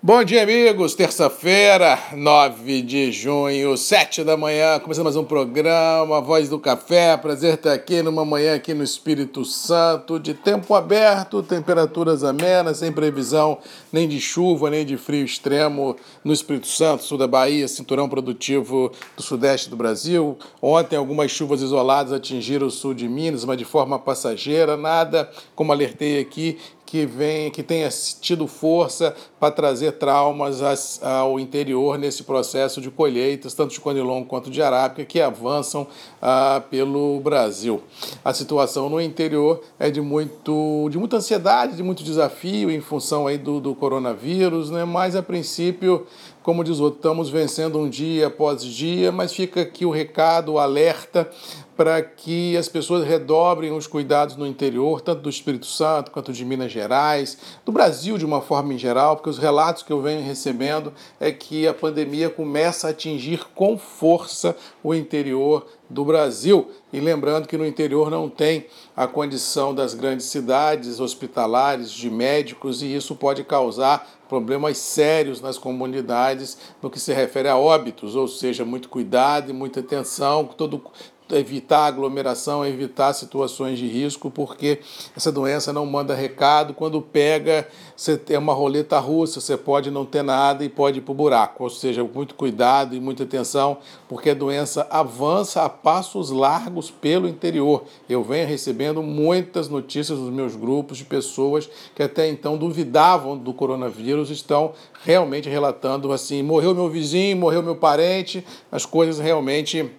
Bom dia, amigos. Terça-feira, 9 de junho, 7 da manhã, começando mais um programa, Voz do Café. Prazer estar aqui numa manhã aqui no Espírito Santo, de tempo aberto, temperaturas amenas, sem previsão nem de chuva, nem de frio extremo no Espírito Santo, sul da Bahia, cinturão produtivo do sudeste do Brasil. Ontem, algumas chuvas isoladas atingiram o sul de Minas, mas de forma passageira, nada, como alertei aqui, que vem, que tenha tido força para trazer traumas ao interior nesse processo de colheitas, tanto de conilon quanto de arábica, que avançam ah, pelo Brasil. A situação no interior é de, muito, de muita ansiedade, de muito desafio em função aí do, do coronavírus, né? mas a princípio como diz o outro, estamos vencendo um dia após dia, mas fica aqui o recado, o alerta para que as pessoas redobrem os cuidados no interior, tanto do Espírito Santo quanto de Minas Gerais, do Brasil de uma forma em geral, porque os relatos que eu venho recebendo é que a pandemia começa a atingir com força o interior do Brasil. E lembrando que no interior não tem a condição das grandes cidades hospitalares, de médicos, e isso pode causar problemas sérios nas comunidades no que se refere a óbitos, ou seja, muito cuidado e muita atenção, todo evitar aglomeração, evitar situações de risco, porque essa doença não manda recado. Quando pega, você tem uma roleta russa, você pode não ter nada e pode ir para o buraco. Ou seja, muito cuidado e muita atenção, porque a doença avança a passos largos pelo interior. Eu venho recebendo muitas notícias dos meus grupos de pessoas que até então duvidavam do coronavírus, estão realmente relatando assim: morreu meu vizinho, morreu meu parente, as coisas realmente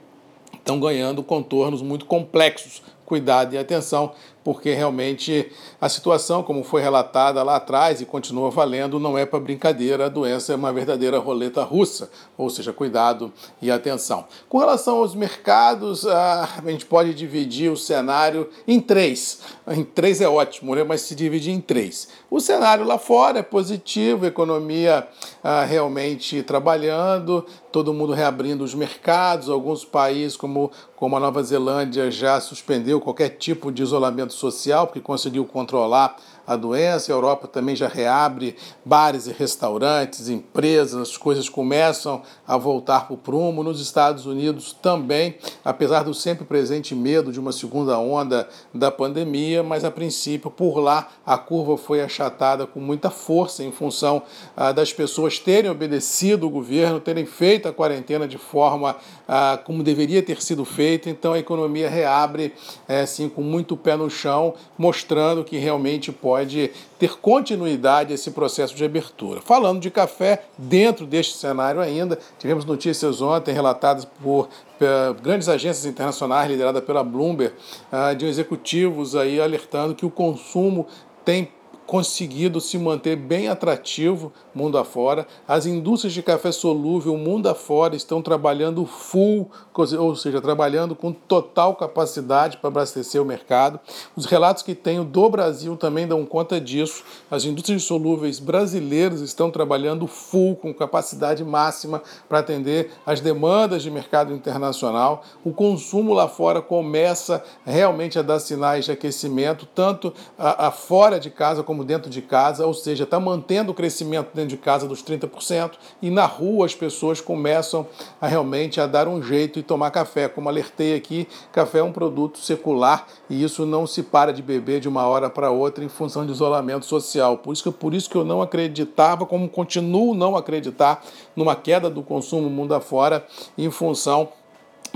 estão ganhando contornos muito complexos. Cuidado e atenção, porque realmente a situação, como foi relatada lá atrás e continua valendo, não é para brincadeira, a doença é uma verdadeira roleta russa, ou seja, cuidado e atenção. Com relação aos mercados, a gente pode dividir o cenário em três. Em três é ótimo, né? mas se dividir em três. O cenário lá fora é positivo, economia ah, realmente trabalhando, todo mundo reabrindo os mercados, alguns países como, como a Nova Zelândia já suspendeu qualquer tipo de isolamento social, porque conseguiu controlar a doença. A Europa também já reabre bares e restaurantes, empresas, as coisas começam a voltar para o prumo. Nos Estados Unidos também, apesar do sempre presente medo de uma segunda onda da pandemia, mas a princípio por lá a curva foi achatada com muita força em função ah, das pessoas terem obedecido o governo, terem feito a quarentena de forma ah, como deveria ter sido feita. Então a economia reabre assim com muito pé no chão, mostrando que realmente pode pode ter continuidade esse processo de abertura. Falando de café, dentro deste cenário ainda, tivemos notícias ontem relatadas por grandes agências internacionais lideradas pela Bloomberg, ah, de executivos aí alertando que o consumo tem conseguido se manter bem atrativo mundo afora. As indústrias de café solúvel mundo afora estão trabalhando full, ou seja, trabalhando com total capacidade para abastecer o mercado. Os relatos que tenho do Brasil também dão conta disso. As indústrias solúveis brasileiras estão trabalhando full, com capacidade máxima para atender as demandas de mercado internacional. O consumo lá fora começa realmente a dar sinais de aquecimento, tanto a, a fora de casa como como dentro de casa, ou seja, está mantendo o crescimento dentro de casa dos 30%, e na rua as pessoas começam a realmente a dar um jeito e tomar café. Como alertei aqui, café é um produto secular e isso não se para de beber de uma hora para outra em função de isolamento social. Por isso, que, por isso que eu não acreditava, como continuo não acreditar, numa queda do consumo mundo afora em função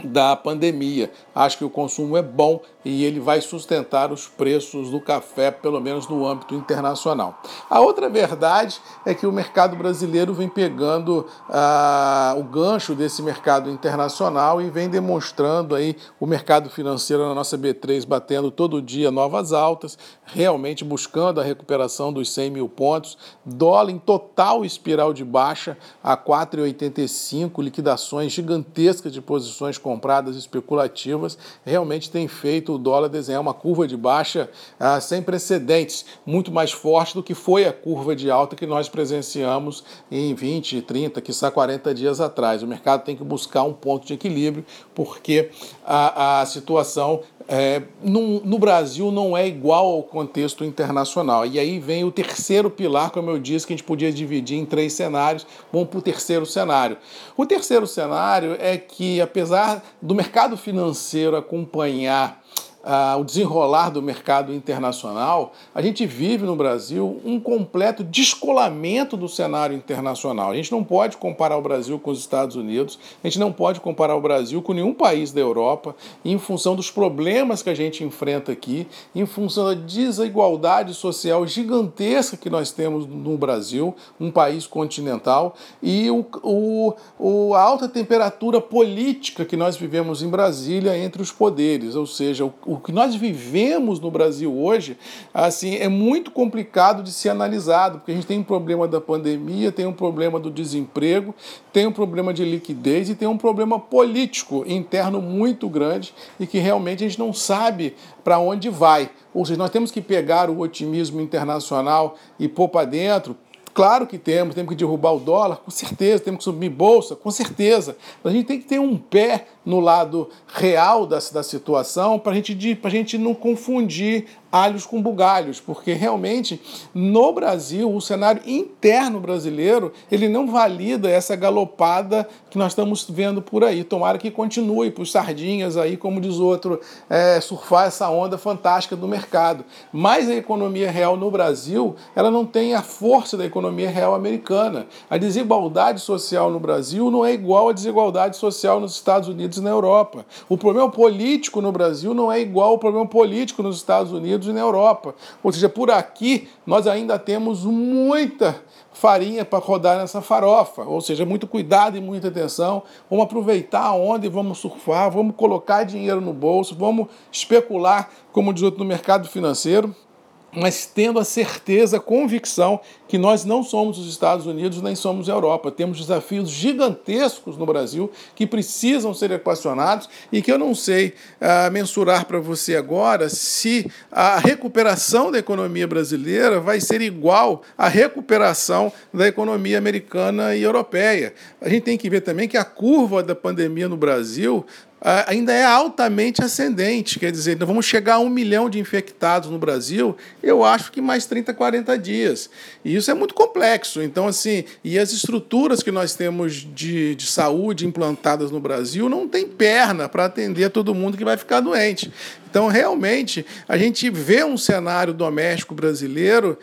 da pandemia. Acho que o consumo é bom e ele vai sustentar os preços do café, pelo menos no âmbito internacional. A outra verdade é que o mercado brasileiro vem pegando ah, o gancho desse mercado internacional e vem demonstrando aí o mercado financeiro na nossa B3 batendo todo dia novas altas, realmente buscando a recuperação dos 100 mil pontos, dólar em total espiral de baixa a 4,85, liquidações gigantescas de posições compradas especulativas, realmente tem feito o dólar desenhar uma curva de baixa ah, sem precedentes, muito mais forte do que foi a curva de alta que nós presenciamos em 20, 30, quiçá 40 dias atrás. O mercado tem que buscar um ponto de equilíbrio, porque a, a situação é, no, no, Brasil não é igual ao contexto internacional. E aí vem o terceiro pilar, como eu disse, que a gente podia dividir em três cenários. Vamos para o terceiro cenário. O terceiro cenário é que, apesar do mercado financeiro acompanhar ah, o desenrolar do mercado internacional, a gente vive no Brasil um completo descolamento do cenário internacional. A gente não pode comparar o Brasil com os Estados Unidos, a gente não pode comparar o Brasil com nenhum país da Europa, em função dos problemas que a gente enfrenta aqui, em função da desigualdade social gigantesca que nós temos no Brasil, um país continental, e o, o, o a alta temperatura política que nós vivemos em Brasília entre os poderes, ou seja, o o que nós vivemos no Brasil hoje, assim, é muito complicado de ser analisado, porque a gente tem um problema da pandemia, tem um problema do desemprego, tem um problema de liquidez e tem um problema político interno muito grande e que realmente a gente não sabe para onde vai. Ou seja, nós temos que pegar o otimismo internacional e pôr para dentro, Claro que temos, temos que derrubar o dólar, com certeza, temos que subir bolsa, com certeza. Mas a gente tem que ter um pé no lado real da, da situação para gente, a gente não confundir alhos com bugalhos, porque realmente no Brasil, o cenário interno brasileiro, ele não valida essa galopada que nós estamos vendo por aí. Tomara que continue para os sardinhas aí, como diz outro, é, surfar essa onda fantástica do mercado. Mas a economia real no Brasil, ela não tem a força da economia real americana. A desigualdade social no Brasil não é igual à desigualdade social nos Estados Unidos e na Europa. O problema político no Brasil não é igual ao problema político nos Estados Unidos Unidos e na Europa. Ou seja, por aqui nós ainda temos muita farinha para rodar nessa farofa. Ou seja, muito cuidado e muita atenção. Vamos aproveitar a onda e vamos surfar, vamos colocar dinheiro no bolso, vamos especular, como diz outro, no mercado financeiro mas tendo a certeza, a convicção que nós não somos os Estados Unidos nem somos a Europa. Temos desafios gigantescos no Brasil que precisam ser equacionados e que eu não sei uh, mensurar para você agora se a recuperação da economia brasileira vai ser igual à recuperação da economia americana e europeia. A gente tem que ver também que a curva da pandemia no Brasil ainda é altamente ascendente. Quer dizer, então vamos chegar a um milhão de infectados no Brasil, eu acho que mais 30, 40 dias. E isso é muito complexo. Então, assim, e as estruturas que nós temos de, de saúde implantadas no Brasil não tem perna para atender todo mundo que vai ficar doente. Então, realmente, a gente vê um cenário doméstico brasileiro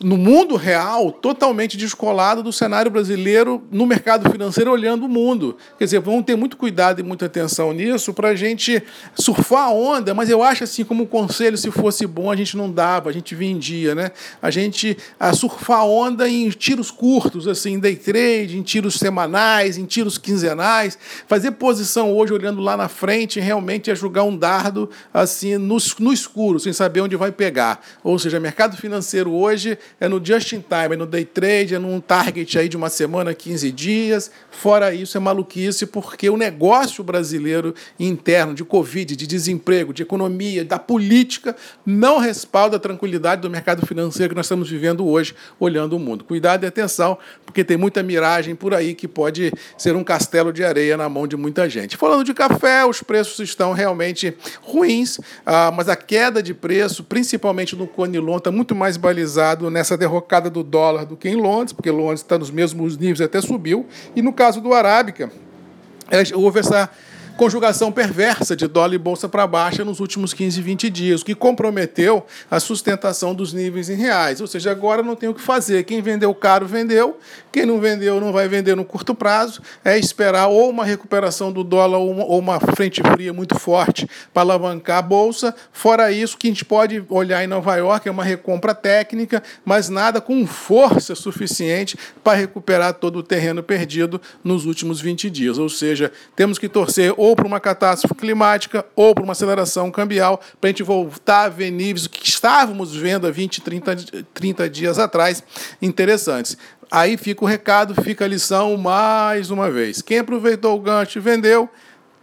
no mundo real, totalmente descolado do cenário brasileiro no mercado financeiro, olhando o mundo. Quer dizer, vamos ter muito cuidado e muita atenção nisso para a gente surfar a onda, mas eu acho assim, como conselho, se fosse bom, a gente não dava, a gente vendia, né? A gente a surfar a onda em tiros curtos, assim, em day trade, em tiros semanais, em tiros quinzenais, fazer posição hoje olhando lá na frente, realmente é jogar um dardo assim no, no escuro, sem saber onde vai pegar. Ou seja, mercado financeiro hoje é no just in time, é no day trade, é num target aí de uma semana, 15 dias. Fora isso, é maluquice, porque o negócio brasileiro interno de Covid, de desemprego, de economia, da política, não respalda a tranquilidade do mercado financeiro que nós estamos vivendo hoje, olhando o mundo. Cuidado e atenção, porque tem muita miragem por aí que pode ser um castelo de areia na mão de muita gente. Falando de café, os preços estão realmente ruins, ah, mas a queda de preço, principalmente no Conilon, está muito mais balizado nessa derrocada do dólar do que em Londres, porque Londres está nos mesmos níveis, até subiu. E no caso do Arábica, houve essa conjugação perversa de dólar e bolsa para baixa nos últimos 15, 20 dias, que comprometeu a sustentação dos níveis em reais. Ou seja, agora não tem o que fazer. Quem vendeu caro, vendeu. Quem não vendeu, não vai vender no curto prazo. É esperar ou uma recuperação do dólar ou uma, frente fria muito forte para alavancar a bolsa. Fora isso, que a gente pode olhar em Nova York é uma recompra técnica, mas nada com força suficiente para recuperar todo o terreno perdido nos últimos 20 dias. Ou seja, temos que torcer para uma catástrofe climática ou para uma aceleração cambial, para a gente voltar a ver níveis que estávamos vendo há 20, 30, 30 dias atrás, interessantes. Aí fica o recado, fica a lição mais uma vez. Quem aproveitou o gancho e vendeu,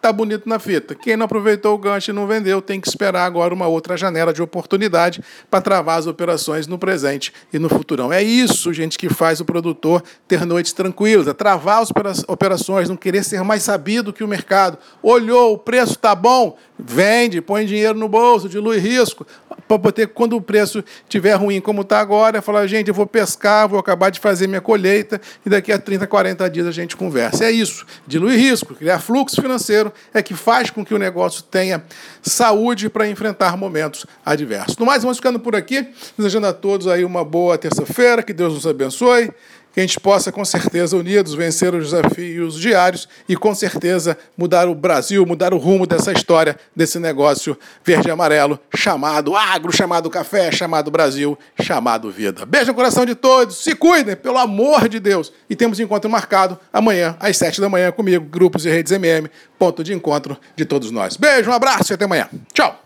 tá bonito na fita. Quem não aproveitou o gancho e não vendeu, tem que esperar agora uma outra janela de oportunidade para travar as operações no presente e no futurão. É isso, gente, que faz o produtor ter noites tranquilas, é travar as operações, não querer ser mais sabido que o mercado. Olhou, o preço tá bom, vende, põe dinheiro no bolso, dilui risco, para poder, quando o preço estiver ruim como está agora, falar, gente, eu vou pescar, vou acabar de fazer minha colheita e daqui a 30, 40 dias a gente conversa. É isso, diluir risco, criar fluxo financeiro é que faz com que o negócio tenha saúde para enfrentar momentos adversos. No mais, vamos ficando por aqui, desejando a todos aí uma boa terça-feira, que Deus nos abençoe que a gente possa, com certeza, unidos, vencer os desafios diários e, com certeza, mudar o Brasil, mudar o rumo dessa história, desse negócio verde e amarelo, chamado agro, chamado café, chamado Brasil, chamado vida. Beijo no coração de todos, se cuidem, pelo amor de Deus. E temos encontro marcado amanhã, às sete da manhã, comigo, Grupos e Redes MM, ponto de encontro de todos nós. Beijo, um abraço e até amanhã. Tchau!